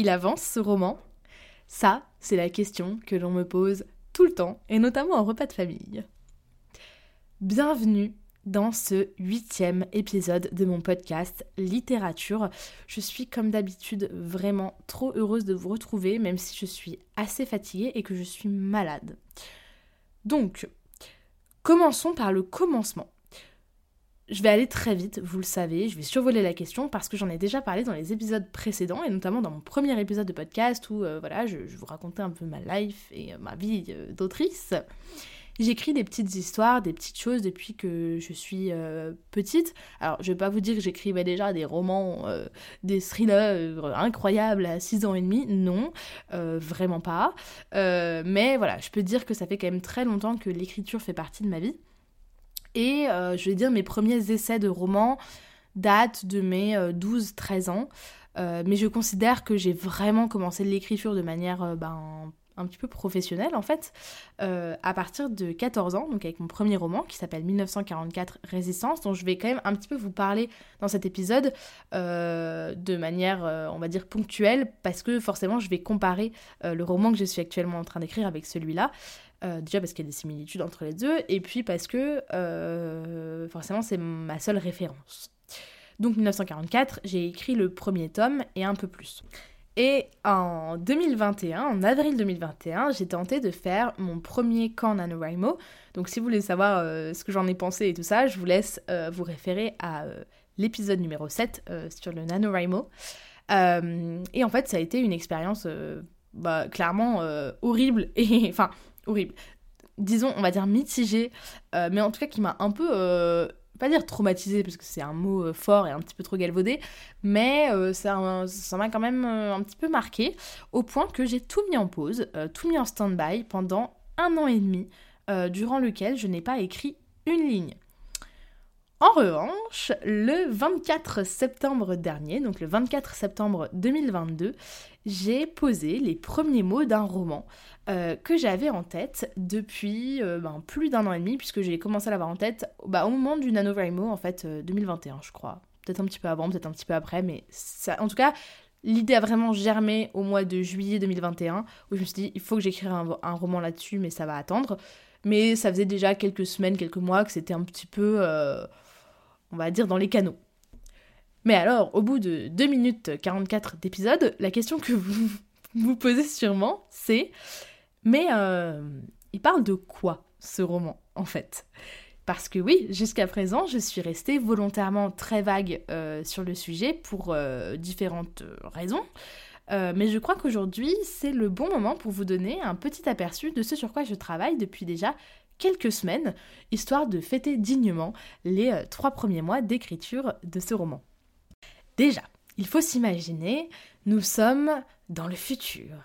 il avance ce roman Ça, c'est la question que l'on me pose tout le temps, et notamment en repas de famille. Bienvenue dans ce huitième épisode de mon podcast Littérature. Je suis comme d'habitude vraiment trop heureuse de vous retrouver, même si je suis assez fatiguée et que je suis malade. Donc, commençons par le commencement. Je vais aller très vite, vous le savez, je vais survoler la question parce que j'en ai déjà parlé dans les épisodes précédents et notamment dans mon premier épisode de podcast où euh, voilà, je, vous racontais un peu ma life et euh, ma vie euh, d'autrice. J'écris des petites histoires, des petites choses depuis que je suis petite. Alors, je vais pas vous dire que j'écrivais déjà des romans, des thrillers incroyables à 6 ans et demi. Non, vraiment pas. mais voilà, je peux dire que ça fait quand même très longtemps que l'écriture fait partie de ma vie. Et euh, je vais dire, mes premiers essais de romans datent de mes 12-13 euh, ans. Euh, mais je considère que j'ai vraiment commencé l'écriture de manière ben, un petit peu professionnelle en fait, à partir de 14 ans, donc avec mon premier roman qui s'appelle 1944 Résistance, dont je vais quand même un petit peu vous parler dans cet épisode de manière, on va dire, ponctuelle, parce que forcément je vais comparer le roman que je suis actuellement en train d'écrire avec celui-là. Euh, déjà parce qu'il y a des similitudes entre les deux, et puis parce que euh, forcément c'est ma seule référence. Donc 1944, j'ai écrit le premier tome et un peu plus. Et en 2021, en avril 2021, j'ai tenté de faire mon premier camp NaNoWriMo. Donc si vous voulez savoir euh, ce que j'en ai pensé et tout ça, je vous laisse vous référer à l'épisode numéro 7 sur le NaNoWriMo. et en fait, ça a été une expérience bah, clairement horrible et enfin horrible. Disons, on va dire mitigé, euh, mais en tout cas qui m'a un peu, euh, pas dire traumatisé parce que c'est un mot euh, fort et un petit peu trop galvaudé, mais ça m'a quand même un petit peu marqué, au point que j'ai tout mis en pause, tout mis en stand-by pendant un an et demi, durant lequel je n'ai pas écrit une ligne. En revanche, le 24 septembre dernier, donc le 24 septembre 2022, j'ai posé les premiers mots d'un roman euh, que j'avais en tête depuis euh, ben, plus d'un an et demi, puisque j'ai commencé à l'avoir en tête bah, au moment du NaNoWriMo, en fait, 2021, euh, je crois. Peut-être un petit peu avant, peut-être un petit peu après, mais en tout cas, l'idée a vraiment germé au mois de juillet 2021, où je me suis dit, il faut que j'écrive un, roman là-dessus, mais ça va attendre. Mais ça faisait déjà quelques semaines, quelques mois que c'était un petit peu, on va dire, dans les canaux. Mais alors, au bout de 2 minutes 44 d'épisode, la question que vous vous posez sûrement, c'est mais euh, il parle de quoi ce roman en fait? Parce que oui, jusqu'à présent, je suis restée volontairement très vague euh, sur le sujet pour euh, différentes raisons. mais je crois qu'aujourd'hui, c'est le bon moment pour vous donner un petit aperçu de ce sur quoi je travaille depuis déjà quelques semaines, histoire de fêter dignement les trois premiers mois d'écriture de ce roman. Déjà, il faut s'imaginer, nous sommes dans le futur.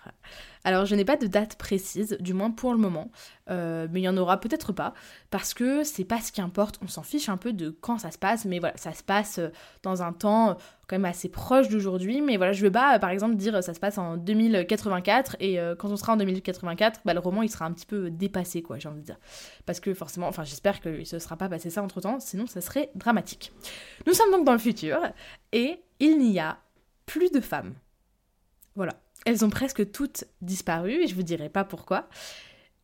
Alors je n'ai pas de date précise, du moins pour le moment, euh, mais il y en aura peut-être pas, parce que c'est pas ce qui importe, on s'en fiche un peu de quand ça se passe, mais voilà, ça se passe euh, dans un temps euh, quand même assez proche d'aujourd'hui, mais voilà, je veux pas par exemple dire ça se passe en 2084, et quand on sera en 2084, bah, le roman il sera un petit peu dépassé, quoi, j'ai envie de dire. Parce que forcément, enfin j'espère qu'il se sera pas passé ça entre temps, sinon ça serait dramatique. Nous sommes donc dans le futur, et il n'y a plus de femmes. Voilà. Elles ont presque toutes disparu et je vous dirai pas pourquoi.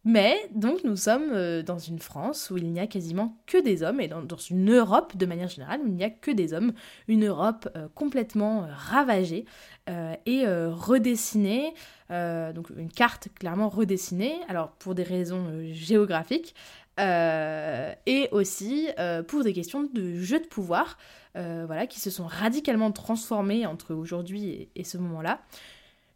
Mais donc nous sommes euh, dans une France où il n'y a quasiment que des hommes et dans, une Europe de manière générale où il n'y a que des hommes, une Europe euh, complètement euh, ravagée et redessinée, donc une carte clairement redessinée, alors pour des raisons géographiques et aussi pour des questions de jeu de pouvoir, voilà, qui se sont radicalement transformées entre aujourd'hui et ce moment-là.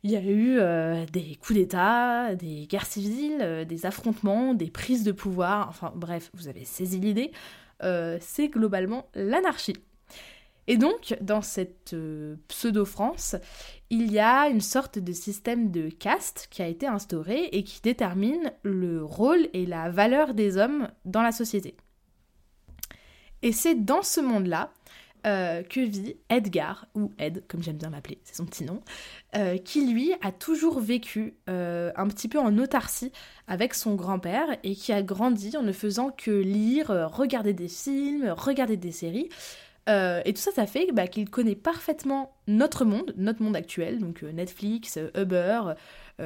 Il y a eu euh, des coups d'État, des guerres civiles, euh, des affrontements, des prises de pouvoir, enfin bref, vous avez saisi l'idée. Euh, c'est globalement l'anarchie. Et donc, dans cette pseudo-France, il y a une sorte de système de caste qui a été instauré et qui détermine le rôle et la valeur des hommes dans la société. Et c'est dans ce monde-là euh, que vit Edgar, ou Ed, comme j'aime bien l'appeler, c'est son petit nom, euh, qui lui a toujours vécu euh, un petit peu en autarcie avec son grand-père et qui a grandi en ne faisant que lire, regarder des films, regarder des séries. et tout ça, ça fait bah, qu'il connaît parfaitement notre monde, notre monde actuel, donc Netflix, Uber,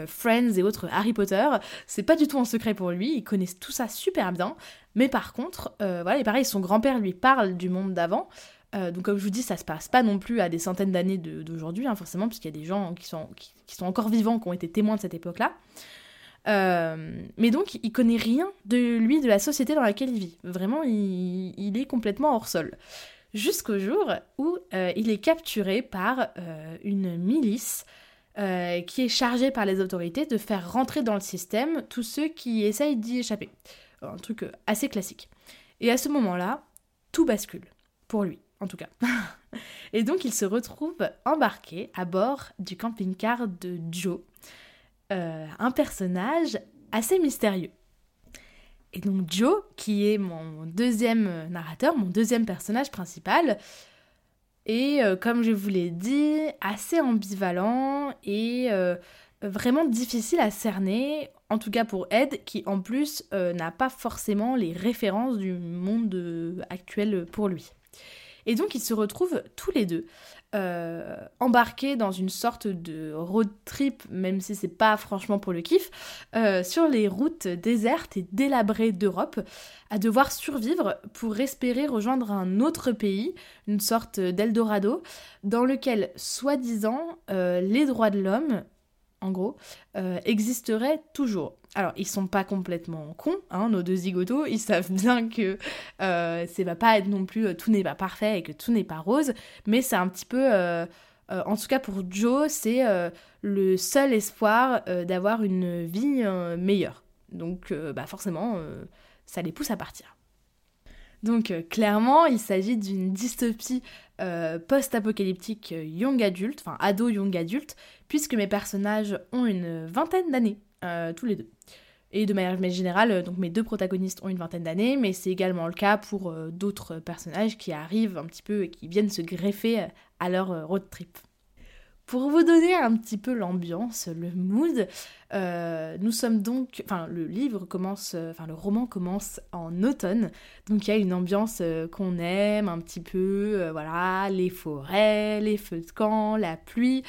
Friends et autres Harry Potter. C'est pas du tout un secret pour lui, il connaît tout ça super bien. Mais par contre, voilà, et pareil, son grand-père lui parle du monde d'avant. Euh, donc comme je vous dis, ça se passe pas non plus à des centaines d'années d'aujourd'hui, hein, forcément, puisqu'il y a des gens qui sont, encore vivants, qui ont été témoins de cette époque-là. Euh, mais donc, il connaît rien de lui, de la société dans laquelle il vit. Vraiment, il, est complètement hors sol. Jusqu'au jour où euh, il est capturé par une milice qui est chargée par les autorités de faire rentrer dans le système tous ceux qui essayent d'y échapper. Un truc assez classique. Et à ce moment-là, tout bascule pour lui en tout cas. Et donc il se retrouve embarqué à bord du camping-car de Joe, euh, un personnage assez mystérieux. Et donc Joe, qui est mon deuxième narrateur, mon deuxième personnage principal, est, euh, comme je vous l'ai dit, assez ambivalent et euh, vraiment difficile à cerner, en tout cas pour Ed, qui en plus n'a pas forcément les références du monde actuel pour lui. Et donc ils se retrouvent tous les deux euh, embarqués dans une sorte de road trip, même si c'est pas franchement pour le kiff, euh, sur les routes désertes et délabrées d'Europe, à devoir survivre pour espérer rejoindre un autre pays, une sorte d'Eldorado, dans lequel, soi-disant, euh, les droits de l'homme, en gros, existeraient toujours. Alors, ils sont pas complètement cons, hein, nos deux zigotos, ils savent bien que euh, c'est va pas être non plus euh, tout n'est pas parfait et que tout n'est pas rose, mais c'est un petit peu, euh, en tout cas pour Joe, c'est le seul espoir d'avoir une vie meilleure. Donc, bah forcément, ça les pousse à partir. Donc, clairement, il s'agit d'une dystopie post-apocalyptique young adulte, enfin ado young adulte, puisque mes personnages ont une vingtaine d'années euh, tous les deux. Et de manière générale, euh, donc mes deux protagonistes ont une vingtaine d'années, mais c'est également le cas pour euh, d'autres personnages qui arrivent un petit peu et qui viennent se greffer à leur road trip. Pour vous donner un petit peu l'ambiance, le mood, nous sommes donc, enfin le livre commence, enfin le roman commence en automne, donc il y a une ambiance qu'on aime un petit peu, voilà, les forêts, les feux de camp, la pluie,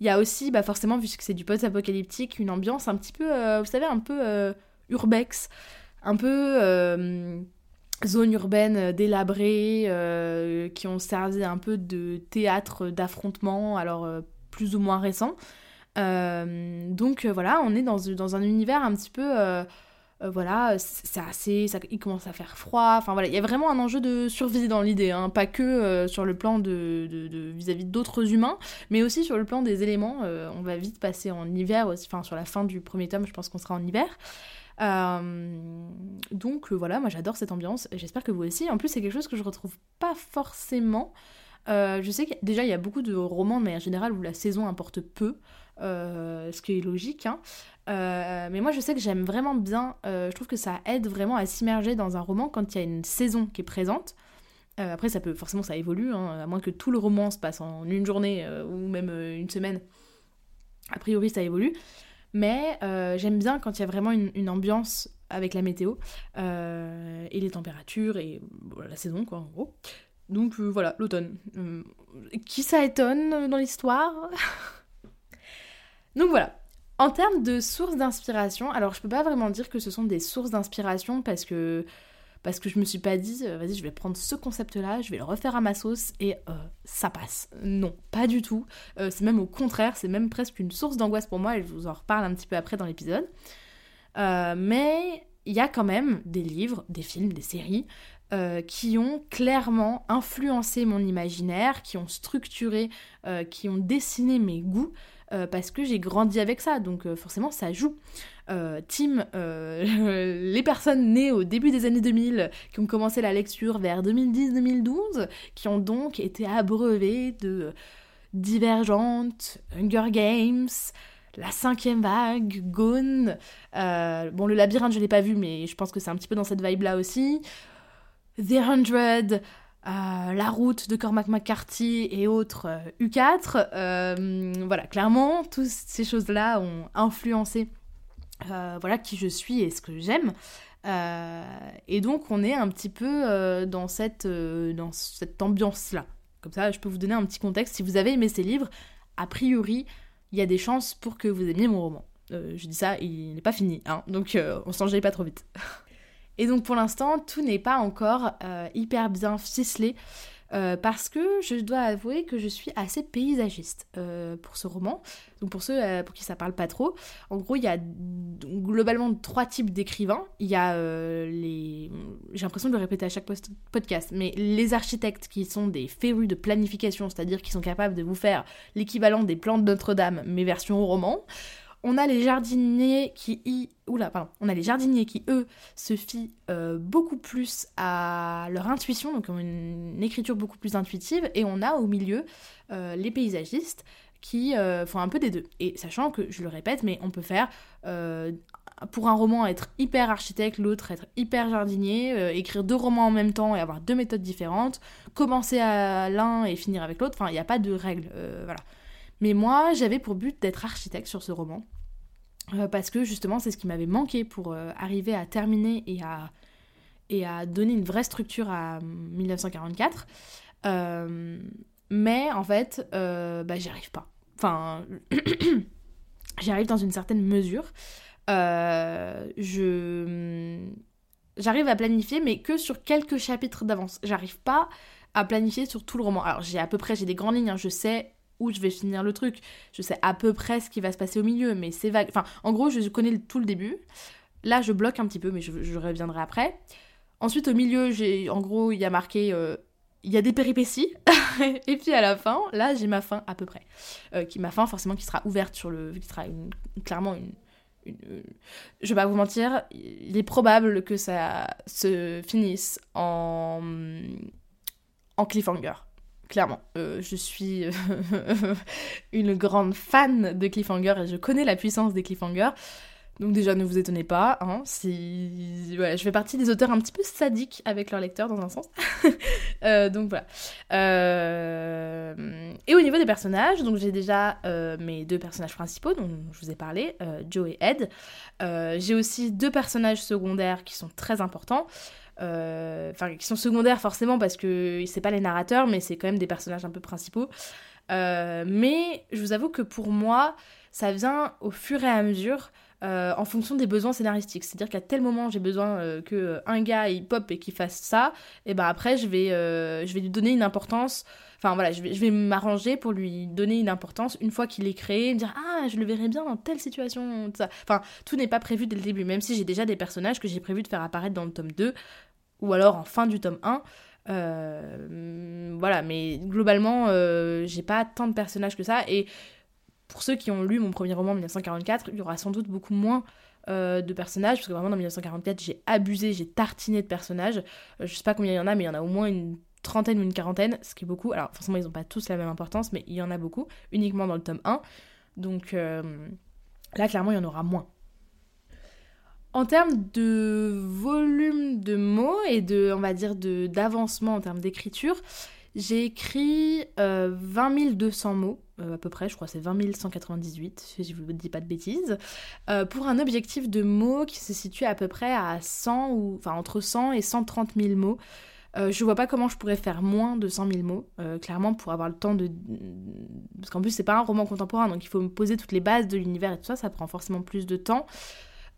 il y a aussi, bah forcément, vu que c'est du post-apocalyptique, une ambiance un petit peu, euh, vous savez, un peu euh, urbex, un peu euh, zone urbaine délabrée, qui ont servi un peu de théâtre d'affrontement, alors plus ou moins récent. donc voilà, on est dans, dans, un univers un petit peu euh, voilà, c'est assez, ça, il commence à faire froid. Enfin voilà, il y a vraiment un enjeu de survie dans l'idée, hein. pas que euh, sur le plan de vis-à-vis d'autres humains, mais aussi sur le plan des éléments. Euh, on va vite passer en hiver, enfin sur la fin du premier tome, je pense qu'on sera en hiver. donc voilà, moi j'adore cette ambiance, j'espère que vous aussi. En plus, c'est quelque chose que je retrouve pas forcément. je sais que déjà il y a beaucoup de romans, mais en général où la saison importe peu. ce qui est logique. Hein. Euh, mais moi, je sais que j'aime vraiment bien. Euh, je trouve que ça aide vraiment à s'immerger dans un roman quand il y a une saison qui est présente. Euh, après, ça peut forcément, ça évolue, hein, à moins que tout le roman se passe en une journée ou même une semaine. A priori, ça évolue. Mais j'aime bien quand il y a vraiment une, ambiance avec la météo et les températures et la saison, quoi, en gros. Donc voilà, l'automne. qui ça étonne dans l'histoire? Donc voilà, en termes de sources d'inspiration, alors je peux pas vraiment dire que ce sont des sources d'inspiration parce que parce que je me suis pas dit euh, vas-y je vais prendre ce concept là, je vais le refaire à ma sauce et euh, ça passe. Non, pas du tout. Euh, c'est même au contraire, c'est même presque une source d'angoisse pour moi et je vous en reparle un petit peu après dans l'épisode. mais il y a quand même des livres, des films, des séries qui ont clairement influencé mon imaginaire, qui ont structuré, qui ont dessiné mes goûts. Euh, parce que j'ai grandi avec ça, donc euh, forcément ça joue. team les personnes nées au début des années 2000 qui ont commencé la lecture vers 2010-2012, qui ont donc été abreuvées de Divergente, Hunger Games, la cinquième vague, Gone. bon, le labyrinthe, je l'ai pas vu, mais je pense que c'est un petit peu dans cette vibe-là aussi. The Hundred, euh, la route de Cormac McCarthy et autres U4. Euh, euh, voilà, clairement, toutes ces choses-là ont influencé voilà, qui je suis et ce que j'aime. et donc, on est un petit peu dans cette, cette ambiance-là. Comme ça, je peux vous donner un petit contexte. Si vous avez aimé ces livres, a priori, il y a des chances pour que vous aimiez mon roman. je dis ça, il n'est pas fini, hein, donc on s'en pas trop vite. Et donc pour l'instant, tout n'est pas encore euh, hyper bien ficelé. Euh, parce que je dois avouer que je suis assez paysagiste euh, pour ce roman. Donc pour ceux pour qui ça parle pas trop, en gros il y a globalement trois types d'écrivains. Il y a les, j'ai l'impression de le répéter à chaque podcast, mais les architectes qui sont des férus de planification, c'est-à-dire qui sont capables de vous faire l'équivalent des plans de Notre-Dame, mais version roman. On a les jardiniers qui eux, se fient euh, beaucoup plus à leur intuition, donc ont une, écriture beaucoup plus intuitive. Et on a au milieu euh, les paysagistes qui euh, font un peu des deux. Et sachant que, je le répète, mais on peut faire pour un roman être hyper architecte, l'autre être hyper jardinier, écrire deux romans en même temps et avoir deux méthodes différentes, commencer à l'un et finir avec l'autre. Enfin, il n'y a pas de règle. voilà. Mais moi, j'avais pour but d'être architecte sur ce roman. Euh, parce que justement, c'est ce qui m'avait manqué pour euh, arriver à terminer et à, et à donner une vraie structure à 1944. Euh, mais en fait, bah, j'y arrive pas. Enfin, j'y arrive dans une certaine mesure. je j'arrive à planifier, mais que sur quelques chapitres d'avance. J'arrive pas à planifier sur tout le roman. Alors j'ai à peu près, j'ai des grandes lignes, hein. je sais où je vais finir le truc. Je sais à peu près ce qui va se passer au milieu, mais c'est vague. Enfin, en gros, je connais tout le début. Là, je bloque un petit peu, mais je, reviendrai après. Ensuite, au milieu, j'ai, en gros, il y a marqué, euh, il y a des péripéties. et puis à la fin, là, j'ai ma fin à peu près. Euh, qui ma fin, forcément, qui sera ouverte sur le, qui sera clairement une, une, je vais pas vous mentir, il est probable que ça se finisse en, en cliffhanger clairement. Euh, je suis une grande fan de cliffhanger et je connais la puissance des cliffhangers. Donc déjà, ne vous étonnez pas, hein, si... je fais partie des auteurs un petit peu sadiques avec leurs lecteurs dans un sens. Euh, donc voilà. Euh, et au niveau des personnages, donc j'ai déjà mes deux personnages principaux dont je vous ai parlé, Joe et Ed. j'ai aussi deux personnages secondaires qui sont très importants. Euh, enfin qui sont secondaires forcément parce que c'est pas les narrateurs, mais c'est quand même des personnages un peu principaux. Euh, mais je vous avoue que pour moi, ça vient au fur et à mesure. Euh, en fonction des besoins scénaristiques. C'est-à-dire qu'à tel moment j'ai besoin que un gars il pop et qu'il fasse ça, et ben après je vais, je vais lui donner une importance. Enfin voilà, je vais, je vais m'arranger pour lui donner une importance une fois qu'il est créé, me dire ah je le verrai bien dans telle situation. Ça. Enfin tout n'est pas prévu dès le début, même si j'ai déjà des personnages que j'ai prévu de faire apparaître dans le tome 2 ou alors en fin du tome 1. Euh, voilà, mais globalement, euh, j'ai pas tant de personnages que ça. Et pour ceux qui ont lu mon premier roman 1944, il y aura sans doute beaucoup moins euh, de personnages, parce que vraiment dans 1944, j'ai abusé, j'ai tartiné de personnages. je sais pas combien il y en a, mais il y en a au moins une trentaine ou une quarantaine, ce qui est beaucoup. Alors forcément, ils n'ont pas tous la même importance, mais il y en a beaucoup, uniquement dans le tome 1. Donc là, clairement, il y en aura moins. En termes de volume de mots et de, on va dire, d'avancement en termes d'écriture, j'ai écrit 20 euh, 200 mots, euh, à peu près, je crois c'est 20 198, si je vous dis pas de bêtises, euh, pour un objectif de mots qui se situe à peu près à 100, ou, enfin entre 100 et 130 000 mots. je vois pas comment je pourrais faire moins de 100 000 mots, clairement pour avoir le temps de... Parce qu'en plus c'est pas un roman contemporain, donc il faut me poser toutes les bases de l'univers et tout ça, ça prend forcément plus de temps.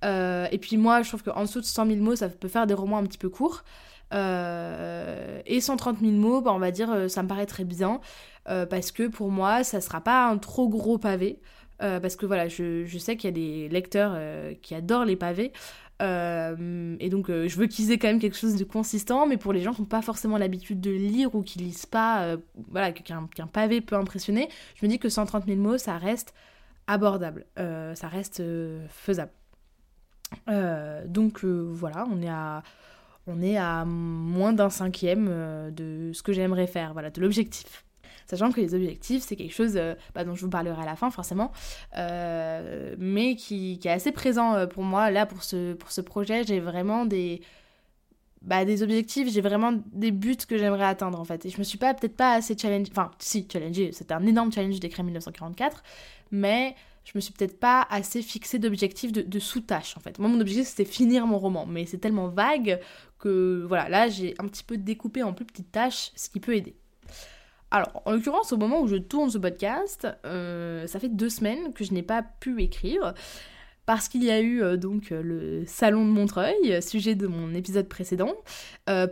Euh, et puis moi, je trouve qu'en dessous de 100 000 mots, ça peut faire des romans un petit peu courts. Euh, et 130 000 mots, bah, on va dire, euh, ça me paraît très bien. Parce que pour moi, ça sera pas un trop gros pavé. parce que voilà, je, sais qu'il y a des lecteurs qui adorent les pavés. et donc, je veux qu'ils aient quand même quelque chose de consistant. Mais pour les gens qui n'ont pas forcément l'habitude de lire ou qui lisent pas, voilà, qu'un pavé peut impressionner, je me dis que 130 000 mots, ça reste abordable. ça reste faisable. donc voilà, on est à on est à moins d'un cinquième de ce que j'aimerais faire, voilà, de l'objectif. Sachant que les objectifs, c'est quelque chose bah, dont je vous parlerai à la fin, forcément, mais qui, est assez présent pour moi. Là, pour ce, pour ce projet, j'ai vraiment des, bah, des objectifs, j'ai vraiment des buts que j'aimerais atteindre en fait. Et je me suis pas peut-être pas assez challenge, enfin si challengé, c'était un énorme challenge d'écrire 1944, mais je me suis peut-être pas assez fixé d'objectifs de, sous-tâches en fait. Moi mon objectif c'était finir mon roman, mais c'est tellement vague que voilà, là j'ai un petit peu découpé en plus petites tâches, ce qui peut aider. Alors, en l'occurrence, au moment où je tourne ce podcast, euh, ça fait deux semaines que je n'ai pas pu écrire parce qu'il y a eu euh, donc euh, le salon de Montreuil, sujet de mon épisode précédent,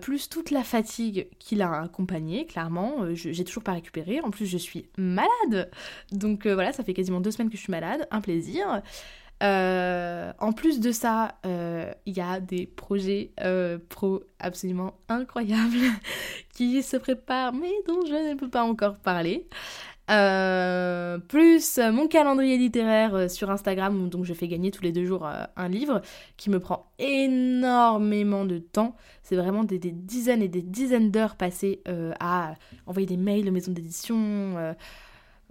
plus toute la fatigue qui l'a accompagné, clairement, j'ai toujours pas récupéré, en plus je suis malade, donc voilà, ça fait quasiment deux semaines que je suis malade, un plaisir. En plus de ça, il y a des projets pro absolument incroyables qui se préparent, mais dont je ne peux pas encore parler. Euh, plus mon calendrier littéraire euh, sur Instagram, donc je fais gagner tous les deux jours euh, un livre qui me prend énormément de temps. C'est vraiment des, dizaines et des dizaines d'heures passées à envoyer des mails aux maisons d'édition,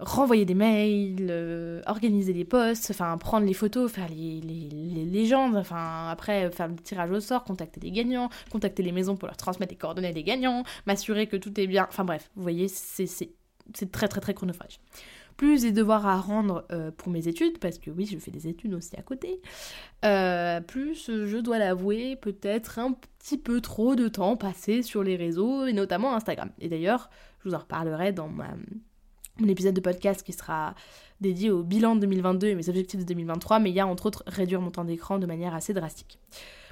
renvoyer des mails, organiser les posts, enfin prendre les photos, faire les, les, légendes, enfin après faire le tirage au sort, contacter les gagnants, contacter les maisons pour leur transmettre les coordonnées des gagnants, m'assurer que tout est bien. Enfin bref, vous voyez, c'est c'est très très très chronophage. Plus des devoirs à rendre euh, pour mes études, parce que oui, je fais des études aussi à côté. Euh, plus, je dois l'avouer, peut-être un petit peu trop de temps passé sur les réseaux, et notamment Instagram. Et d'ailleurs, je vous en reparlerai dans ma, mon épisode de podcast qui sera dédié au bilan de 2022 et mes objectifs de 2023, mais il y a entre autres réduire mon temps d'écran de manière assez drastique.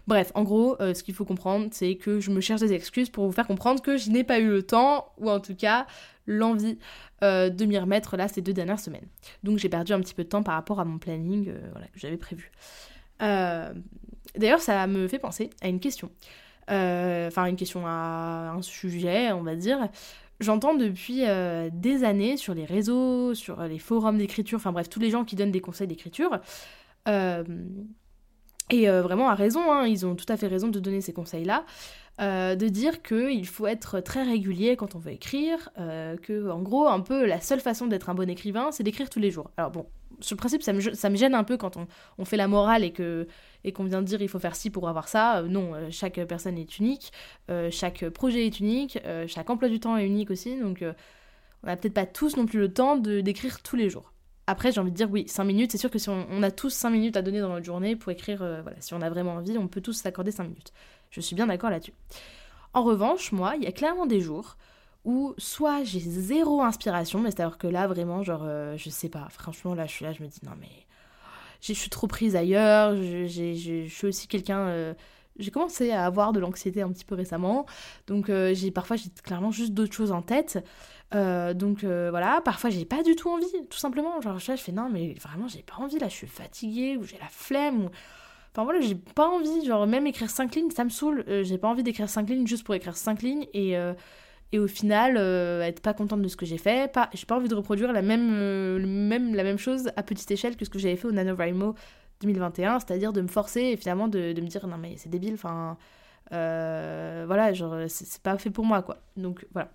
Bref, en gros, euh, ce qu'il faut comprendre, c'est que je me cherche des excuses pour vous faire comprendre que je n'ai pas eu le temps, ou en tout cas l'envie euh, de m'y remettre là ces deux dernières semaines. Donc j'ai perdu un petit peu de temps par rapport à mon planning euh, que j'avais prévu. D'ailleurs, ça me fait penser à une question. Enfin, une question à un sujet, on va dire. J'entends depuis des années sur les réseaux, sur les forums d'écriture, enfin bref, tous les gens qui donnent des conseils d'écriture, et euh, vraiment à raison, hein, ils ont tout à fait raison de donner ces conseils-là, euh, de dire qu'il faut être très régulier quand on veut écrire, euh, que en gros, un peu la seule façon d'être un bon écrivain, c'est d'écrire tous les jours. Alors bon, sur le principe, ça me, gêne un peu quand on, fait la morale et que et qu'on vient de dire il faut faire ci pour avoir ça. non, chaque personne est unique, chaque projet est unique, chaque emploi du temps est unique aussi, donc on n'a peut-être pas tous non plus le temps d'écrire tous les jours. Après, j'ai envie de dire oui, 5 minutes, c'est sûr que si on, a tous 5 minutes à donner dans notre journée pour écrire, euh, voilà, si on a vraiment envie, on peut tous s'accorder 5 minutes. Je suis bien d'accord là-dessus. En revanche, moi, il y a clairement des jours où soit j'ai zéro inspiration, mais c'est-à-dire que là, vraiment, genre, euh, je sais pas, franchement, là, je suis là, je me dis non, mais je suis trop prise ailleurs, je, suis aussi quelqu'un. Euh, j'ai commencé à avoir de l'anxiété un petit peu récemment, donc j'ai parfois j'ai clairement juste d'autres choses en tête. Euh, donc euh, voilà, parfois j'ai pas du tout envie, tout simplement. Genre je fais non, mais vraiment j'ai pas envie, là je suis fatiguée, ou j'ai la flemme, ou. Enfin voilà, j'ai pas envie, genre même écrire 5 lignes, ça me saoule. Euh, j'ai pas envie d'écrire 5 lignes juste pour écrire 5 lignes et, et au final être pas contente de ce que j'ai fait. Pas, j'ai pas envie de reproduire la même, même, la même chose à petite échelle que ce que j'avais fait au NaNoWriMo 2021, c'est-à-dire de me forcer et finalement de, me dire non mais c'est débile, enfin. voilà, genre c'est pas fait pour moi quoi. Donc voilà.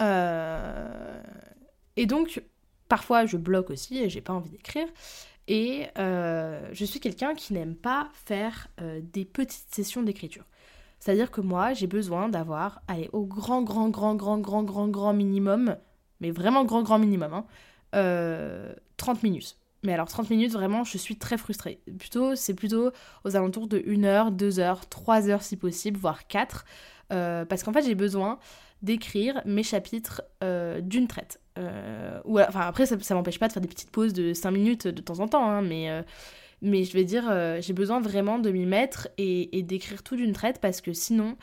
Euh, et donc, parfois, je bloque aussi et j'ai pas envie d'écrire. Et euh, je suis quelqu'un qui n'aime pas faire euh, des petites sessions d'écriture. C'est-à-dire que moi, j'ai besoin d'avoir, allez, au grand, grand, grand, grand, grand, grand, grand minimum, mais vraiment grand, grand minimum, hein, 30 minutes. Mais alors 30 minutes, vraiment, je suis très frustrée. Plutôt, c'est plutôt aux alentours de 1 heure, 2 heures, 3 heures si possible, voire 4. parce qu'en fait, j'ai besoin d'écrire mes chapitres euh, d'une traite. Euh, ou, enfin, après, ça, ça m'empêche pas de faire des petites pauses de 5 minutes de temps en temps, hein, mais, euh, mais je vais dire, j'ai besoin vraiment de m'y mettre et, d'écrire tout d'une traite parce que sinon,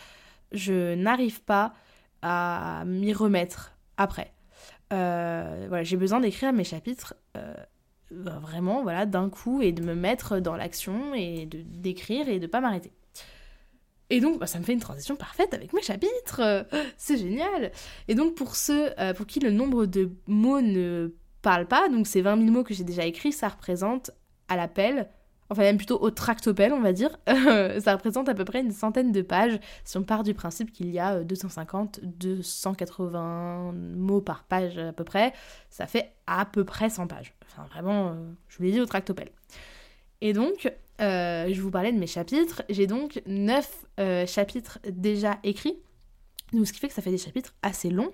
je n'arrive pas à m'y remettre après. voilà, j'ai besoin d'écrire mes chapitres vraiment voilà d'un coup et de me mettre dans l'action et de d'écrire et de pas m'arrêter. Et donc, bah, ça me fait une transition parfaite avec mes chapitres. C'est génial. Et donc, pour ceux euh, pour qui le nombre de mots ne parle pas, donc ces 20 000 mots que j'ai déjà écrits, ça représente à l'appel enfin même plutôt au tractopelle, on va dire. ça représente à peu près une centaine de pages, si on part du principe qu'il y a 250, 280 mots par page à peu près, ça fait à peu près 100 pages. Enfin vraiment, je vous l'ai dit au tractopelle. Et donc, je vous parlais de mes chapitres. J'ai donc 9 chapitres déjà écrits, donc ce qui fait que ça fait des chapitres assez longs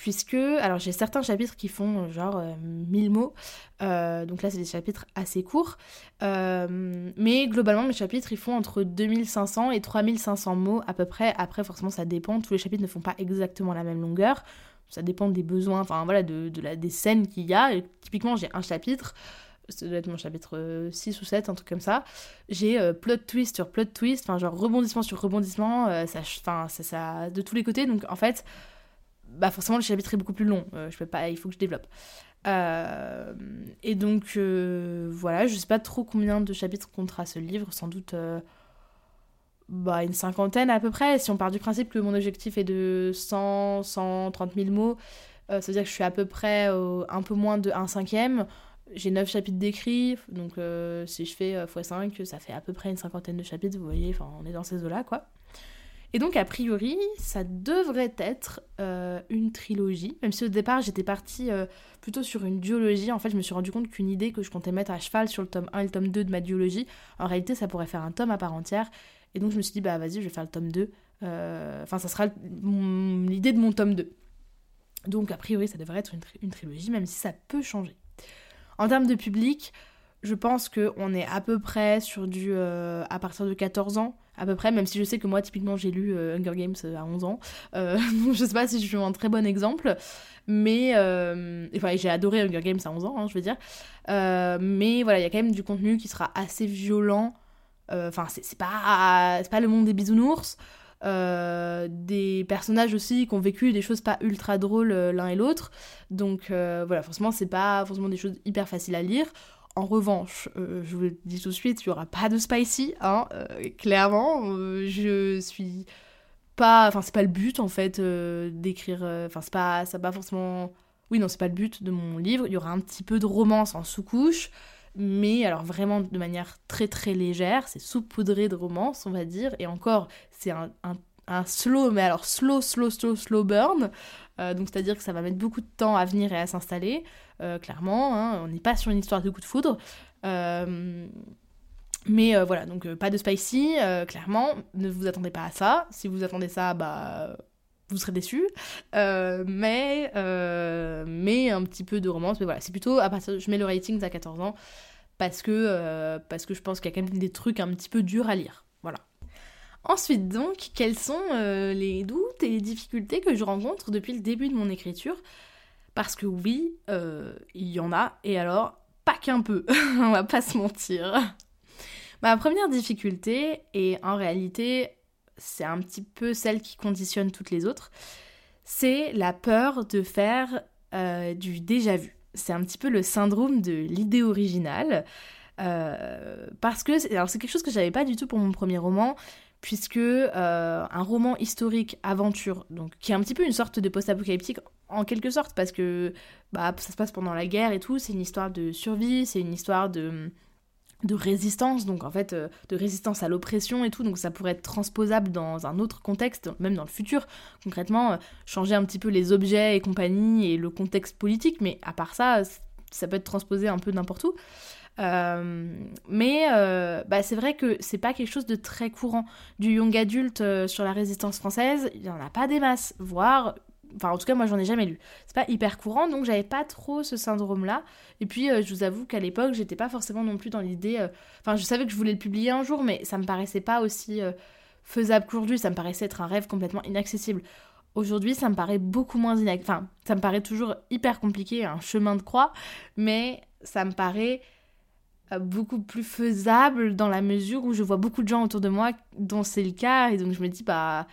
puisque, alors j'ai certains chapitres qui font euh, genre 1000 euh, mots, euh, donc là c'est des chapitres assez courts, mais globalement mes chapitres ils font entre 2500 et 3500 mots à peu près, après forcément ça dépend, tous les chapitres ne font pas exactement la même longueur, ça dépend des besoins, enfin voilà, de, des scènes qu'il y a, typiquement j'ai un chapitre, ça doit être mon chapitre 6 ou 7, un truc comme ça. J'ai plot twist sur plot twist, enfin genre rebondissement sur rebondissement, ça, ça, ça, de tous les côtés. Donc en fait, bah forcément le chapitre est beaucoup plus long. Euh, je peux pas, il faut que je développe. Euh, et donc euh, voilà, je sais pas trop combien de chapitres comptera ce livre, sans doute bah, une cinquantaine à peu près. Si on part du principe que mon objectif est de 100, 130 000 mots, ça veut dire que je suis à peu près un peu moins de 1 cinquième. J'ai 9 chapitres d'écrit, donc si je fais x5, ça fait à peu près une cinquantaine de chapitres, vous voyez, on est dans ces eaux-là quoi. Et donc, a priori, ça devrait être euh, une trilogie, même si au départ j'étais partie euh, plutôt sur une duologie. En fait, je me suis rendu compte qu'une idée que je comptais mettre à cheval sur le tome 1 et le tome 2 de ma duologie, en réalité, ça pourrait faire un tome à part entière. Et donc, je me suis dit, bah vas-y, je vais faire le tome 2. Euh, enfin, ça sera l'idée de mon tome 2. Donc, a priori, ça devrait être une, trilogie, même si ça peut changer. En termes de public, je pense qu'on est à peu près sur du. à partir de 14 ans à peu près, même si je sais que moi, typiquement, j'ai lu euh, Hunger Games euh, à 11 ans. Euh, je sais pas si je suis un très bon exemple, mais. enfin, j'ai adoré Hunger Games à 11 ans, hein, je veux dire. mais voilà, il y a quand même du contenu qui sera assez violent. Enfin, c'est pas, pas le monde des bisounours. des personnages aussi qui ont vécu des choses pas ultra drôles l'un et l'autre. Donc voilà, forcément, c'est pas forcément des choses hyper faciles à lire. En revanche, euh, je vous le dis tout de suite, il n'y aura pas de spicy, hein, euh, clairement. Euh, je suis pas. Enfin, c'est pas le but en fait d'écrire. Enfin, c'est pas, ça pas forcément. Oui, non, c'est pas le but de mon livre. Il y aura un petit peu de romance en sous-couche, mais alors vraiment de manière très très légère. C'est saupoudré de romance, on va dire. Et encore, c'est un, un slow, mais alors slow, slow, slow, slow burn. donc c'est-à-dire que ça va mettre beaucoup de temps à venir et à s'installer. Euh, clairement. Hein, on n'est pas sur une histoire de coup de foudre. Euh, mais euh, voilà, donc pas de spicy, clairement. Ne vous attendez pas à ça. Si vous attendez ça, bah vous serez déçus. mais, mais un petit peu de romance. Mais voilà, c'est plutôt à partir Je mets le rating à 14 ans parce que, parce que je pense qu'il y a quand même des trucs un petit peu durs à lire. Ensuite, donc, quels sont les doutes et les difficultés que je rencontre depuis le début de mon écriture? Parce que oui, euh, il y en a, et alors, pas qu'un peu, on va pas se mentir. Ma première difficulté, et en réalité, c'est un petit peu celle qui conditionne toutes les autres, c'est la peur de faire euh, du déjà vu. C'est un petit peu le syndrome de l'idée originale. Euh, parce que, alors c'est quelque chose que j'avais pas du tout pour mon premier roman, puisque un roman historique aventure, donc qui est un petit peu une sorte de post-apocalyptique en quelque sorte, parce que bah, ça se passe pendant la guerre et tout, c'est une histoire de survie, c'est une histoire de, de résistance, donc en fait euh, de résistance à l'oppression et tout, donc ça pourrait être transposable dans un autre contexte, même dans le futur, concrètement, euh, changer un petit peu les objets et compagnie et le contexte politique, mais à part ça, ça peut être transposé un peu n'importe où. Euh, mais bah, c'est vrai que c'est pas quelque chose de très courant. Du young adulte sur la résistance française, il n'y en a pas des masses, voire Enfin, en tout cas, moi, j'en ai jamais lu. C'est pas hyper courant, donc j'avais pas trop ce syndrome-là. Et puis, euh, je vous avoue qu'à l'époque, j'étais pas forcément non plus dans l'idée. Euh, enfin, je savais que je voulais le publier un jour, mais ça me paraissait pas aussi euh, faisable qu'aujourd'hui. Ça me paraissait être un rêve complètement inaccessible. Aujourd'hui, ça me paraît beaucoup moins inaccessible. Enfin, ça me paraît toujours hyper compliqué, un chemin de croix, mais ça me paraît beaucoup plus faisable dans la mesure où je vois beaucoup de gens autour de moi dont c'est le cas, et donc je me dis, bah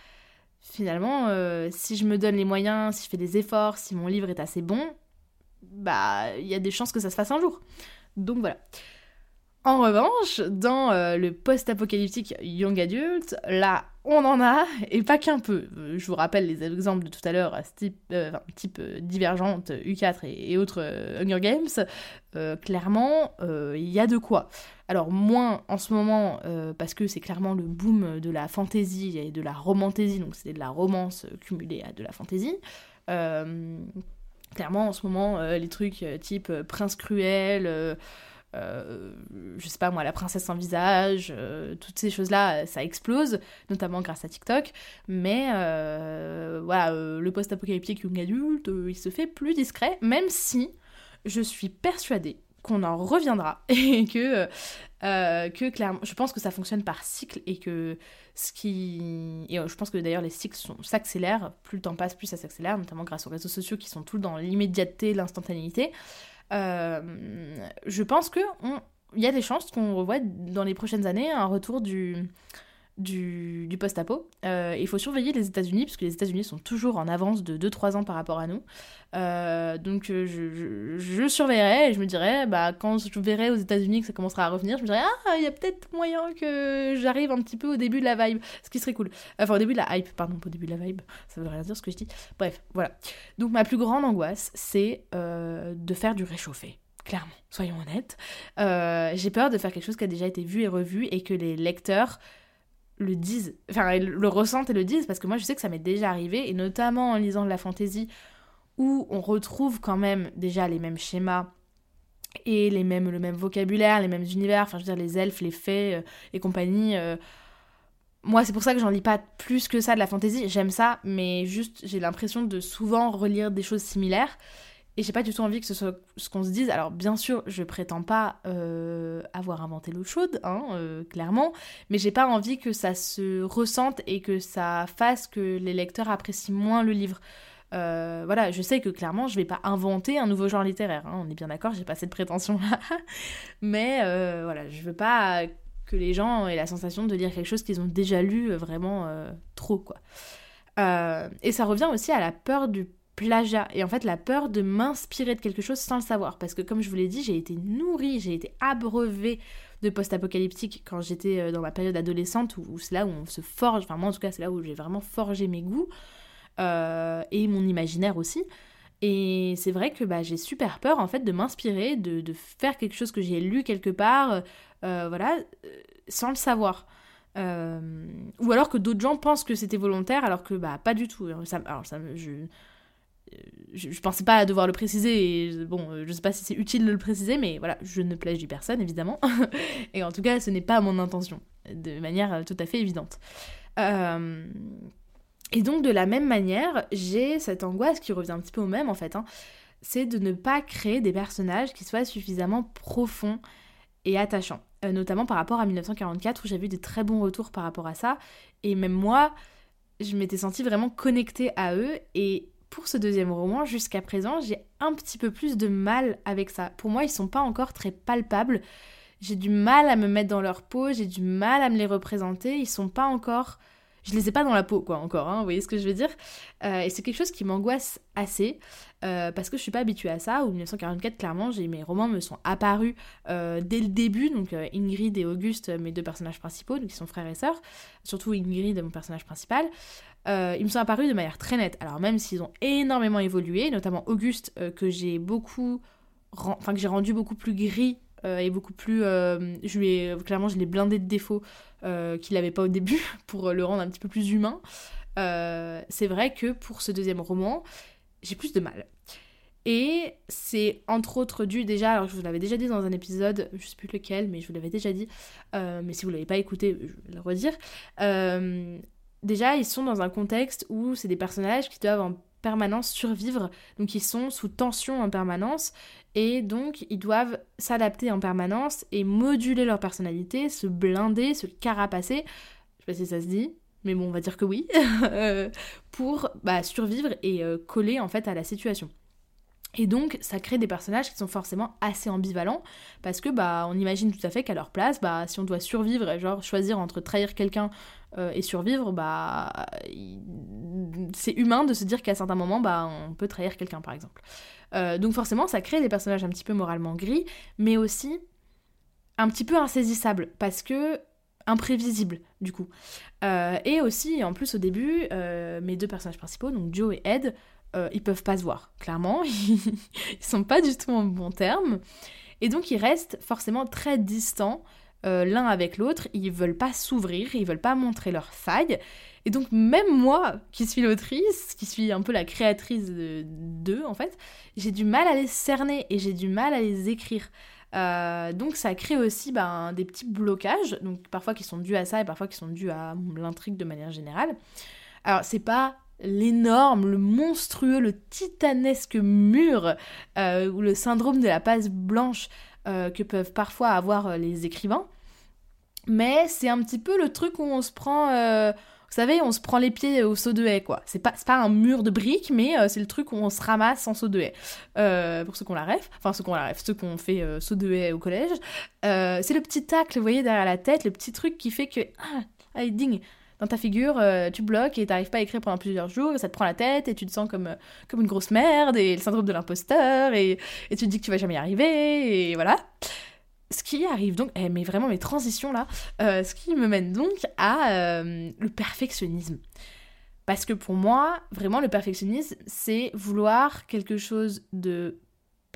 finalement, euh, si je me donne les moyens, si je fais des efforts, si mon livre est assez bon, bah, il y a des chances que ça se fasse un jour. Donc voilà. En revanche, dans euh, le post-apocalyptique young adult, là, on en a, et pas qu'un peu. Je vous rappelle les exemples de tout à l'heure, type, euh, type euh, Divergente, U4 et, autres Hunger Games. clairement, il y a de quoi. Alors, moins en ce moment, parce que c'est clairement le boom de la fantasy et de la romantaisie, donc c'est de la romance cumulée à de la fantasy. clairement, en ce moment, les trucs type Prince Cruel euh, je sais pas moi, la princesse sans visage, euh, toutes ces choses-là, ça explose, notamment grâce à TikTok. Mais euh, voilà, le post-apocalyptique young adulte, il se fait plus discret, même si je suis persuadée qu'on en reviendra et que, que clairement, je pense que ça fonctionne par cycle et que ce qui. Et je pense que d'ailleurs les cycles s'accélèrent, plus le temps passe, plus ça s'accélère, notamment grâce aux réseaux sociaux qui sont tous dans l'immédiateté, l'instantanéité. Euh, je pense qu'il y a des chances qu'on revoie dans les prochaines années un retour du, du, post-apo. Euh, il faut surveiller les États-Unis, parce que les États-Unis sont toujours en avance de 2-3 ans par rapport à nous. Euh, donc je, je, surveillerai et je me dirais, bah, quand je verrai aux États-Unis que ça commencera à revenir, je me dirais, ah, il y a peut-être moyen que j'arrive un petit peu au début de la vibe, ce qui serait cool. Enfin, au début de la hype, pardon, pas au début de la vibe, ça veut rien dire ce que je dis. Bref, voilà. Donc ma plus grande angoisse, c'est euh, de faire du réchauffé clairement, soyons honnêtes. j'ai peur de faire quelque chose qui a déjà été vu et revu et que les lecteurs le disent, enfin le ressentent et le disent, parce que moi je sais que ça m'est déjà arrivé, et notamment en lisant de la fantaisie, où on retrouve quand même déjà les mêmes schémas et les mêmes, le même vocabulaire, les mêmes univers, enfin je veux dire les elfes, les fées euh, et compagnie. Euh. Moi c'est pour ça que j'en lis pas plus que ça de la fantaisie, j'aime ça, mais juste j'ai l'impression de souvent relire des choses similaires. Et j'ai pas du tout envie que ce soit ce qu'on se dise. Alors bien sûr, je prétends pas euh, avoir inventé l'eau chaude, hein, euh, clairement, mais j'ai pas envie que ça se ressente et que ça fasse que les lecteurs apprécient moins le livre. Euh, voilà, je sais que clairement, je vais pas inventer un nouveau genre littéraire. Hein, on est bien d'accord, j'ai pas cette prétention-là. mais voilà, je veux pas que les gens aient la sensation de lire quelque chose qu'ils ont déjà lu vraiment trop, quoi. et ça revient aussi à la peur du plagiat et en fait la peur de m'inspirer de quelque chose sans le savoir parce que comme je vous l'ai dit j'ai été nourrie, j'ai été abreuvée de post-apocalyptique quand j'étais euh, dans ma période adolescente où, c'est là où on se forge, enfin moi en tout cas c'est là où j'ai vraiment forgé mes goûts euh, et mon imaginaire aussi et c'est vrai que bah, j'ai super peur en fait de m'inspirer, de, faire quelque chose que j'ai lu quelque part, euh, voilà, sans le savoir. ou alors que d'autres gens pensent que c'était volontaire alors que bah pas du tout. Ça, alors ça, je, je, pensais pas devoir le préciser et bon, euh, je sais pas si c'est utile de le préciser, mais voilà, je ne plagie personne évidemment. et en tout cas, ce n'est pas mon intention, de manière euh, tout à fait évidente. Euh, et donc, de la même manière, j'ai cette angoisse qui revient un petit peu au même en fait, hein, c'est de ne pas créer des personnages qui soient suffisamment profonds et attachants. notamment par rapport à 1944 où j'ai vu des très bons retours par rapport à ça. Et même moi, je m'étais sentie vraiment connectée à eux et pour ce deuxième roman, jusqu'à présent, j'ai un petit peu plus de mal avec ça. Pour moi, ils sont pas encore très palpables. J'ai du mal à me mettre dans leur peau, j'ai du mal à me les représenter. Ils sont pas encore. Je les ai pas dans la peau, quoi, encore, hein, vous voyez ce que je veux dire euh, Et c'est quelque chose qui m'angoisse assez, euh, parce que je suis pas habituée à ça. Ou 1944, clairement, mes romans me sont apparus euh, dès le début, donc Ingrid et Auguste, mes deux personnages principaux, donc ils sont frères et sœurs, surtout Ingrid, mon personnage principal. Ils me sont apparus de manière très nette. Alors même s'ils ont énormément évolué, notamment Auguste, que j'ai beaucoup, enfin que j'ai rendu beaucoup plus gris euh, et beaucoup plus, je lui ai, clairement je l'ai blindé de défauts qu'il n'avait pas au début pour le rendre un petit peu plus humain. c'est vrai que pour ce deuxième roman, j'ai plus de mal. Et c'est entre autres dû déjà, alors je vous l'avais déjà dit dans un épisode, je sais plus lequel, mais je vous l'avais déjà dit, mais si vous l'avez pas écouté, je vais le redire déjà, ils sont dans un contexte où c'est des personnages qui doivent en permanence survivre, donc ils sont sous tension en permanence, et donc ils doivent s'adapter en permanence et moduler leur personnalité, se blinder, se carapacer, je sais pas si ça se dit, mais bon, on va dire que oui, pour bah, survivre et euh, coller en fait à la situation. Et donc, ça crée des personnages qui sont forcément assez ambivalents, parce que bah, on imagine tout à fait qu'à leur place, bah, si on doit survivre, genre choisir entre trahir quelqu'un euh, et survivre, bah, c'est humain de se dire qu'à certains moments, bah, on peut trahir quelqu'un, par exemple. Euh, donc forcément, ça crée des personnages un petit peu moralement gris, mais aussi un petit peu insaisissable parce que imprévisible du coup. Euh, et aussi, en plus au début, mes deux personnages principaux, donc Joe et Ed, euh, ils peuvent pas se voir. Clairement, ils sont pas du tout en bon terme. Et donc ils restent forcément très distants l'un avec l'autre. Ils veulent pas s'ouvrir, ils veulent pas montrer leurs failles. Et donc même moi, qui suis l'autrice, qui suis un peu la créatrice d'eux en fait, j'ai du mal à les cerner et j'ai du mal à les écrire. Euh, donc ça crée aussi ben, des petits blocages, donc parfois qui sont dus à ça et parfois qui sont dus à l'intrigue de manière générale. Alors c'est pas l'énorme, le monstrueux, le titanesque mur euh, ou le syndrome de la passe blanche euh, que peuvent parfois avoir les écrivains, mais c'est un petit peu le truc où on se prend vous savez, on se prend les pieds au saut de haie, quoi. C'est pas, pas un mur de briques, mais euh, c'est le truc où on se ramasse en saut de haie. Euh, pour ceux qu'on la rêve, enfin ceux qu'on la rêve, ceux qu'on fait euh, saut de haie au collège. c'est le petit tacle, vous voyez, derrière la tête, le petit truc qui fait que, ah, allez, ding, dans ta figure, tu bloques et t'arrives pas à écrire pendant plusieurs jours, et ça te prend la tête, et tu te sens comme, comme une grosse merde, et le syndrome de l'imposteur, et, et tu te dis que tu vas jamais y arriver, et voilà ce qui arrive donc, eh, mais vraiment mes transitions là, euh, ce qui me mène donc à euh, le perfectionnisme. Parce que pour moi, vraiment le perfectionnisme, c'est vouloir quelque chose de,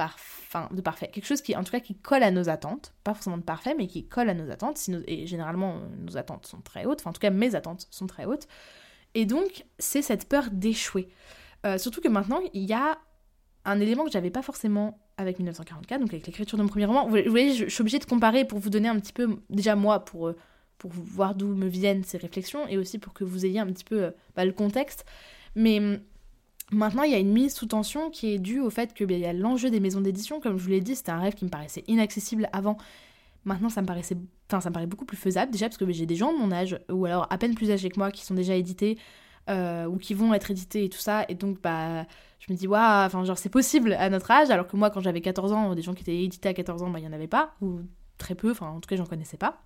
parfait, de parfait. Quelque chose qui, en tout cas, qui colle à nos attentes. Pas forcément de parfait, mais qui colle à nos attentes. et généralement, nos attentes sont très hautes. Enfin, en tout cas, mes attentes sont très hautes. Et donc, c'est cette peur d'échouer. Euh, surtout que maintenant, il y a un élément que j'avais pas forcément avec 1944, donc avec l'écriture de mon premier roman. Vous voyez, je, suis obligée de comparer pour vous donner un petit peu, déjà moi, pour, euh, pour voir d'où me viennent ces réflexions, et aussi pour que vous ayez un petit peu euh, bah, le contexte. Mais hum, maintenant, il y a une mise sous tension qui est due au fait qu'il bah, y a l'enjeu des maisons d'édition. Comme je vous l'ai dit, c'était un rêve qui me paraissait inaccessible avant. Maintenant, ça me paraissait, enfin, ça me paraît beaucoup plus faisable déjà parce que bah, j'ai des gens de mon âge ou alors à peine plus âgés que moi qui sont déjà édités euh, ou qui vont être édités et tout ça. Et donc, bah, je me dis, waouh, enfin, genre, c'est possible à notre âge, alors que moi, quand j'avais 14 ans, des gens qui étaient édités à 14 ans, bah, il n'y en avait pas, ou très peu, enfin, en tout cas, j'en connaissais pas.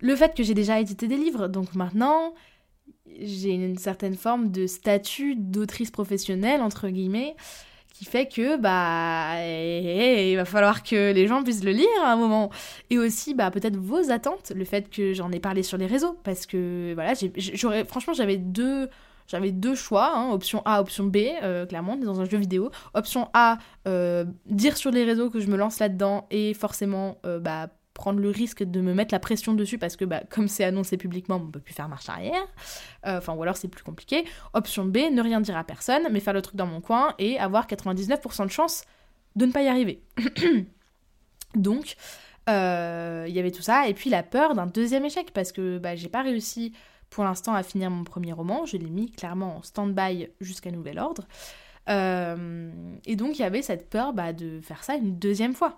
Le fait que j'ai déjà édité des livres, donc maintenant, j'ai une certaine forme de statut d'autrice professionnelle, entre guillemets, qui fait que bah eh, eh, il va falloir que les gens puissent le lire à un moment et aussi bah peut-être vos attentes le fait que j'en ai parlé sur les réseaux parce que voilà j'aurais franchement j'avais deux j'avais choix, hein, option A, option B, euh, clairement, dans un jeu vidéo. Option A, euh, dire sur les réseaux que je me lance là-dedans et forcément euh, bah, prendre le risque de me mettre la pression dessus parce que bah, comme c'est annoncé publiquement, on peut plus faire marche arrière. Euh, enfin, ou alors c'est plus compliqué. Option B, ne rien dire à personne, mais faire le truc dans mon coin et avoir 99% de chance de ne pas y arriver. Donc, euh, il y avait tout ça. Et puis la peur d'un deuxième échec parce que bah, j'ai pas réussi pour l'instant à finir mon premier roman. Je l'ai mis clairement en stand-by jusqu'à nouvel ordre. Euh, et donc il y avait cette peur bah, de faire ça une deuxième fois.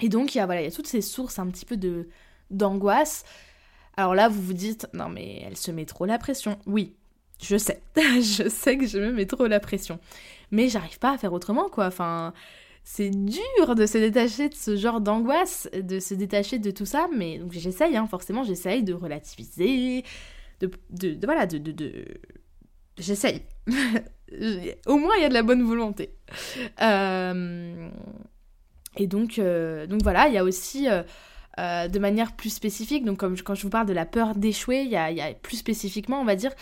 Et donc, il y a, voilà, il y a toutes ces sources un petit peu de d'angoisse. Alors là, vous vous dites, non mais elle se met trop la pression. Oui, je sais. je sais que je me mets trop la pression. Mais j'arrive pas à faire autrement, quoi. Enfin, c'est dur de se détacher de ce genre d'angoisse, de se détacher de tout ça. Mais j'essaye, hein, forcément, j'essaye de relativiser, de, voilà, de... J'essaye. Au moins, il y a de la bonne volonté. Euh... Et donc, euh, donc voilà, il y a aussi euh, euh, de manière plus spécifique, donc comme quand je vous parle de la peur d'échouer, il y a, plus spécifiquement, on va dire,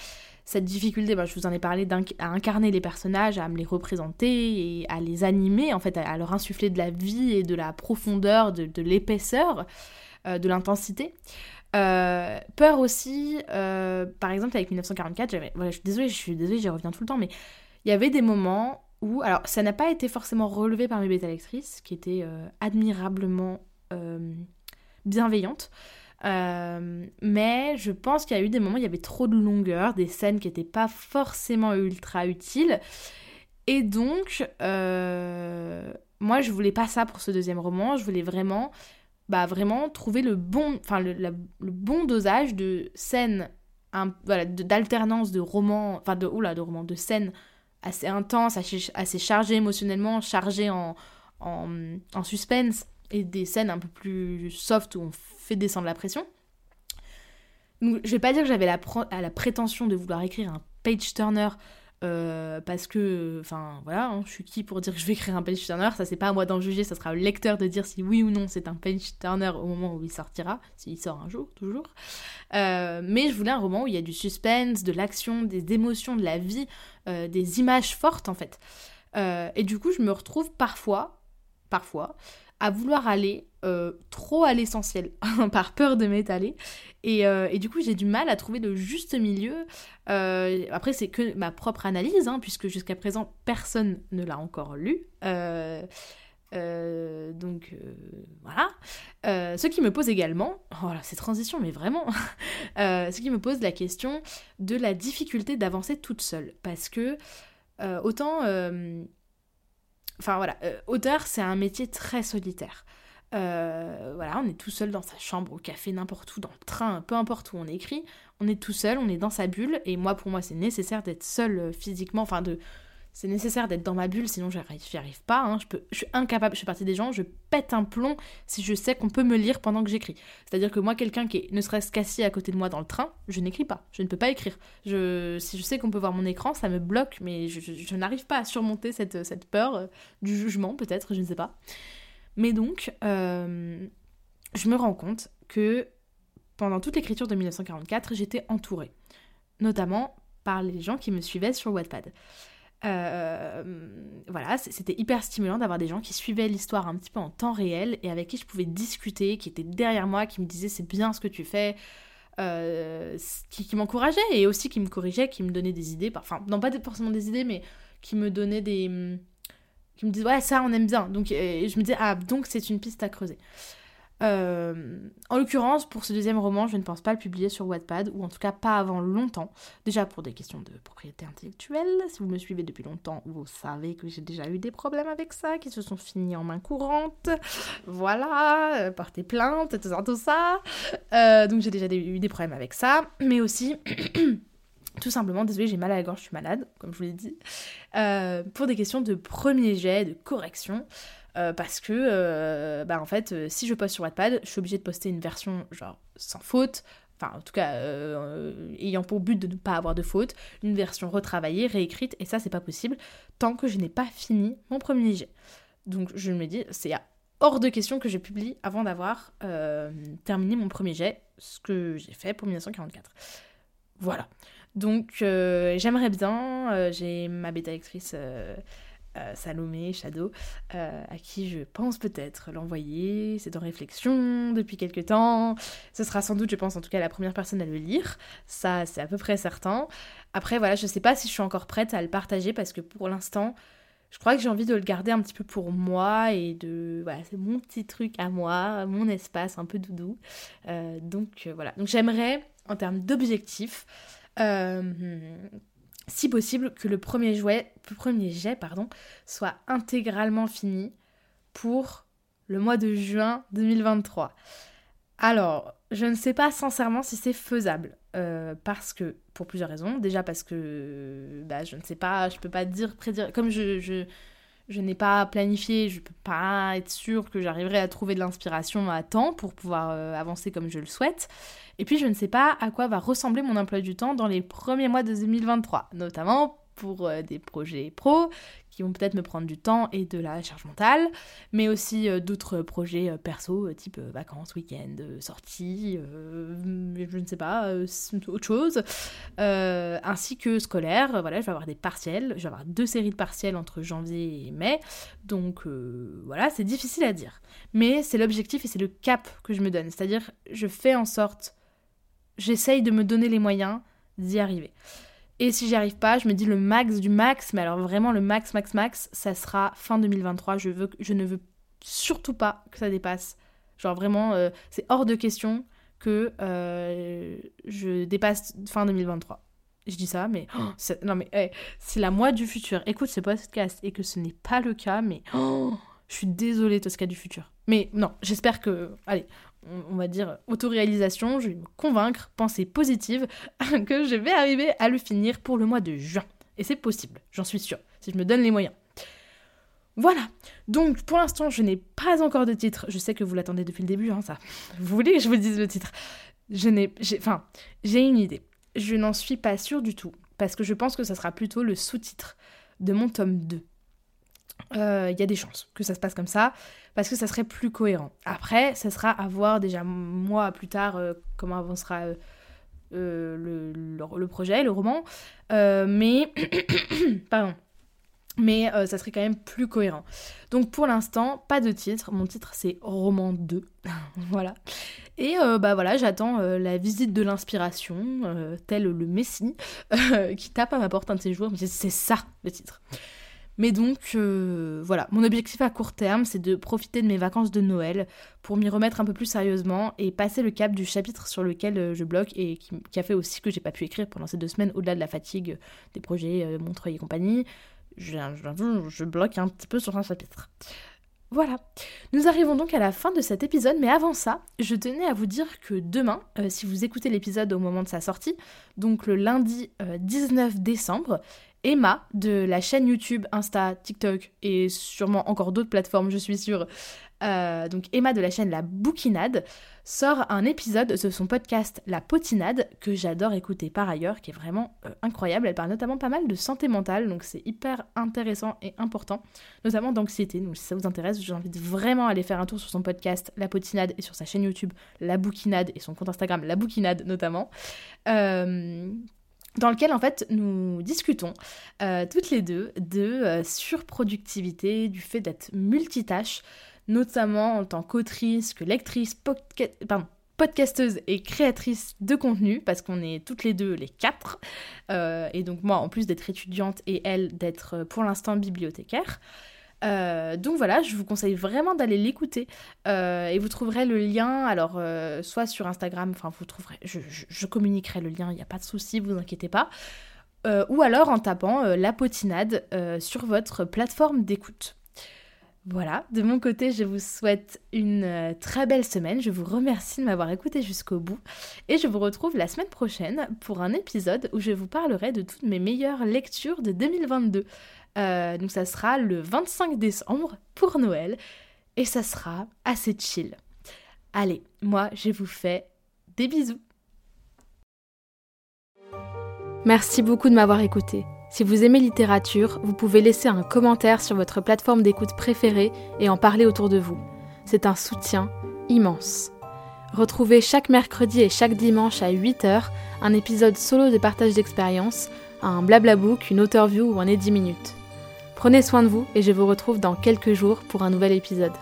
cette difficulté, bah, je vous en ai parlé, à incarner les personnages, à me les représenter et à les animer, en fait, à, leur insuffler de la vie et de la profondeur, de, l'épaisseur, de l'intensité. peur aussi, par exemple avec 1944, voilà, je suis désolée, je suis désolée, j'y reviens tout le temps, mais il y avait des moments alors ça n'a pas été forcément relevé par mes bêta lectrices, qui étaient euh, admirablement euh, bienveillantes. Euh, mais je pense qu'il y a eu des moments où il y avait trop de longueur, des scènes qui n'étaient pas forcément ultra utiles. Et donc, moi, je voulais pas ça pour ce deuxième roman. Je voulais vraiment, bah, vraiment trouver le bon, enfin, le, bon dosage de scènes, voilà, d'alternance de romans, enfin, de, oula, de romans, de scènes assez intense, assez, chargé émotionnellement, chargé en, en, suspense, et des scènes un peu plus soft où on fait descendre la pression. Donc, je vais pas dire que j'avais la, la prétention de vouloir écrire un page turner Euh, parce que, enfin voilà, hein, je suis qui pour dire que je vais écrire un page turner, ça c'est pas à moi d'en juger, ça sera au lecteur de dire si oui ou non c'est un page turner au moment où il sortira, s'il sort un jour, toujours. Euh, mais je voulais un roman où il y a du suspense, de l'action, des émotions, de la vie, euh, des images fortes en fait. et du coup, je me retrouve parfois, parfois, à vouloir aller euh, trop à l'essentiel par peur de m'étaler. Euh, et, du coup, j'ai du mal à trouver le juste milieu. Euh, après, c'est que ma propre analyse, hein, puisque jusqu'à présent, personne ne l'a encore lu. donc voilà. ce qui me pose également, oh ces transitions, mais vraiment, ce qui me pose la question de la difficulté d'avancer toute seule. Parce que autant Enfin voilà, auteur, c'est un métier très solitaire. Euh, voilà, on est tout seul dans sa chambre, au café, n'importe où, dans le train, peu importe où on écrit, on est tout seul, on est dans sa bulle, et moi, pour moi, c'est nécessaire d'être seul euh, physiquement, enfin de c'est nécessaire d'être dans ma bulle, sinon j'y arrive, arrive pas. Hein. Je, suis incapable, je suis partie des gens, je pète un plomb si je sais qu'on peut me lire pendant que j'écris. C'est-à-dire que moi, quelqu'un qui est ne serait-ce qu'assis à côté de moi dans le train, je n'écris pas, je ne peux pas écrire. Si je sais qu'on peut voir mon écran, ça me bloque, mais je, n'arrive pas à surmonter cette, cette peur euh, du jugement, peut-être, je ne sais pas. Mais donc, euh, je me rends compte que pendant toute l'écriture de 1944, j'étais entourée, notamment par les gens qui me suivaient sur Wattpad. Euh, voilà, c'était hyper stimulant d'avoir des gens qui suivaient l'histoire un petit peu en temps réel et avec qui je pouvais discuter, qui étaient derrière moi, qui me disaient c'est bien ce que tu fais, euh, qui, m'encourageaient et aussi qui me corrigeaient, qui me donnaient des idées, enfin non pas forcément des idées, mais qui me donnaient des... qui me disaient ouais ça on aime bien, donc je me disais ah donc c'est une piste à creuser. Euh, en l'occurrence, pour ce deuxième roman, je ne pense pas le publier sur Wattpad, ou en tout cas pas avant longtemps. Déjà pour des questions de propriété intellectuelle. Si vous me suivez depuis longtemps, vous savez que j'ai déjà eu des problèmes avec ça, qui se sont finis en main courante. Voilà, euh, porter plainte, tout ça, tout ça. Euh, donc j'ai déjà eu des problèmes avec ça. Mais aussi... tout simplement, désolé, j'ai mal à la gorge, je suis malade, comme je vous l'ai dit, pour des questions de premier jet, de correction. Euh, parce que, euh, bah, en fait, euh, si je poste sur Wattpad, je suis obligée de poster une version genre sans faute, enfin en tout cas ayant pour but de ne pas avoir de faute, une version retravaillée, réécrite, et ça c'est pas possible tant que je n'ai pas fini mon premier jet. Donc je me dis, c'est hors de question que je publie avant d'avoir terminé mon premier jet, ce que j'ai fait pour 1944. Voilà. Donc j'aimerais bien, j'ai ma bêta lectrice euh, Salomé, Shadow, euh, à qui je pense peut-être l'envoyer. C'est en réflexion depuis quelques temps. Ce sera sans doute, je pense en tout cas, la première personne à le lire. Ça, c'est à peu près certain. Après, voilà, je sais pas si je suis encore prête à le partager parce que pour l'instant, je crois que j'ai envie de le garder un petit peu pour moi et de. Voilà, c'est mon petit truc à moi, mon espace un peu doudou. Euh, donc voilà. Donc j'aimerais, en termes d'objectifs, si possible, que le premier, jouet, premier jet soit intégralement fini pour le mois de juin 2023. Alors, je ne sais pas sincèrement si c'est faisable. Euh, parce que, pour plusieurs raisons. Déjà parce que, bah, je ne sais pas, je peux pas dire, prédire. Comme je, je n'ai pas planifié, je peux pas être sûre que j'arriverai à trouver de l'inspiration à temps pour pouvoir euh, avancer comme je le souhaite. Et puis je ne sais pas à quoi va ressembler mon emploi du temps dans les premiers mois de 2023, notamment pour euh, des projets pro qui vont peut-être me prendre du temps et de la charge mentale, mais aussi euh, d'autres projets euh, perso, type vacances, week-end, sorties, je ne sais pas, autre chose, ainsi que scolaire. Voilà, je vais avoir des partiels, je vais avoir deux séries de partiels entre janvier et mai, donc voilà, c'est difficile à dire. Mais c'est l'objectif et c'est le cap que je me donne, c'est-à-dire je fais en sorte, j'essaye de me donner les moyens d'y arriver. Et si j'y arrive pas, je me dis le max du max, mais alors vraiment le max, max, max, ça sera fin 2023. Je, veux, je ne veux surtout pas que ça dépasse. Genre vraiment, euh, c'est hors de question que euh, je dépasse fin 2023. Je dis ça, mais oh, non mais eh, c'est la moi du futur. Écoute ce podcast et que ce n'est pas le cas, mais oh, je suis désolée Tosca du futur. Mais non, j'espère que, allez, on va dire, autoréalisation, je vais me convaincre, pensée positive, que je vais arriver à le finir pour le mois de juin. Et c'est possible, j'en suis sûre, si je me donne les moyens. Voilà, donc pour l'instant je n'ai pas encore de titre, je sais que vous l'attendez depuis le début, hein, ça. Vous voulez que je vous dise le titre Je n'ai... Enfin, j'ai une idée. Je n'en suis pas sûre du tout, parce que je pense que ça sera plutôt le sous-titre de mon tome 2. Il euh, y a des chances que ça se passe comme ça, parce que ça serait plus cohérent. Après, ça sera à voir déjà mois plus tard euh, comment avancera le, le, projet, le roman. mais, pardon, mais ça serait quand même plus cohérent. Donc pour l'instant, pas de titre. Mon titre c'est Roman 2. voilà. Et euh, bah voilà, j'attends euh, la visite de l'inspiration, euh, tel le Messie, qui tape à ma porte un de ces jours. C'est ça le titre. Mais donc voilà, mon objectif à court terme, c'est de profiter de mes vacances de Noël pour m'y remettre un peu plus sérieusement et passer le cap du chapitre sur lequel je bloque et qui, a fait aussi que j'ai pas pu écrire pendant ces deux semaines au-delà de la fatigue des projets Montreuil et compagnie. Je, je bloque un petit peu sur un chapitre. Voilà, nous arrivons donc à la fin de cet épisode, mais avant ça, je tenais à vous dire que demain, euh, si vous écoutez l'épisode au moment de sa sortie, donc le lundi 19 euh, décembre, Emma de la chaîne YouTube, Insta, TikTok et sûrement encore d'autres plateformes, je suis sûre, euh, donc Emma de la chaîne La Bouquinade, sort un épisode de son podcast La Potinade, que j'adore écouter par ailleurs, qui est vraiment euh, incroyable. Elle parle notamment pas mal de santé mentale, donc c'est hyper intéressant et important, notamment d'anxiété. Donc si ça vous intéresse, j'invite vraiment à aller faire un tour sur son podcast La Potinade et sur sa chaîne YouTube La Bouquinade et son compte Instagram La Bouquinade notamment. Euh, dans lequel en fait nous discutons toutes les deux de surproductivité, du fait d'être multitâche, notamment en tant qu'autrice, que lectrice, podcasteuse et créatrice de contenu, parce qu'on est toutes les deux les quatre. Euh, et donc moi, en plus d'être étudiante et elle d'être euh, pour l'instant bibliothécaire. Euh, donc voilà, je vous conseille vraiment d'aller l'écouter et vous trouverez le lien, alors soit sur Instagram, enfin vous trouverez, je, communiquerai le lien, il n'y a pas de souci, vous inquiétez pas, ou alors en tapant la potinade sur votre plateforme d'écoute. Voilà, de mon côté, je vous souhaite une euh, très belle semaine. Je vous remercie de m'avoir écouté jusqu'au bout. Et je vous retrouve la semaine prochaine pour un épisode où je vous parlerai de toutes mes meilleures lectures de 2022. Euh, donc ça sera le 25 décembre pour Noël. Et ça sera assez chill. Allez, moi, je vous fais des bisous. Merci beaucoup de m'avoir écouté. Si vous aimez littérature, vous pouvez laisser un commentaire sur votre plateforme d'écoute préférée et en parler autour de vous. C'est un soutien immense. Retrouvez chaque mercredi et chaque dimanche à 8h un épisode solo de partage d'expérience, un blablabook, une author view ou un edit minutes. Prenez soin de vous et je vous retrouve dans quelques jours pour un nouvel épisode.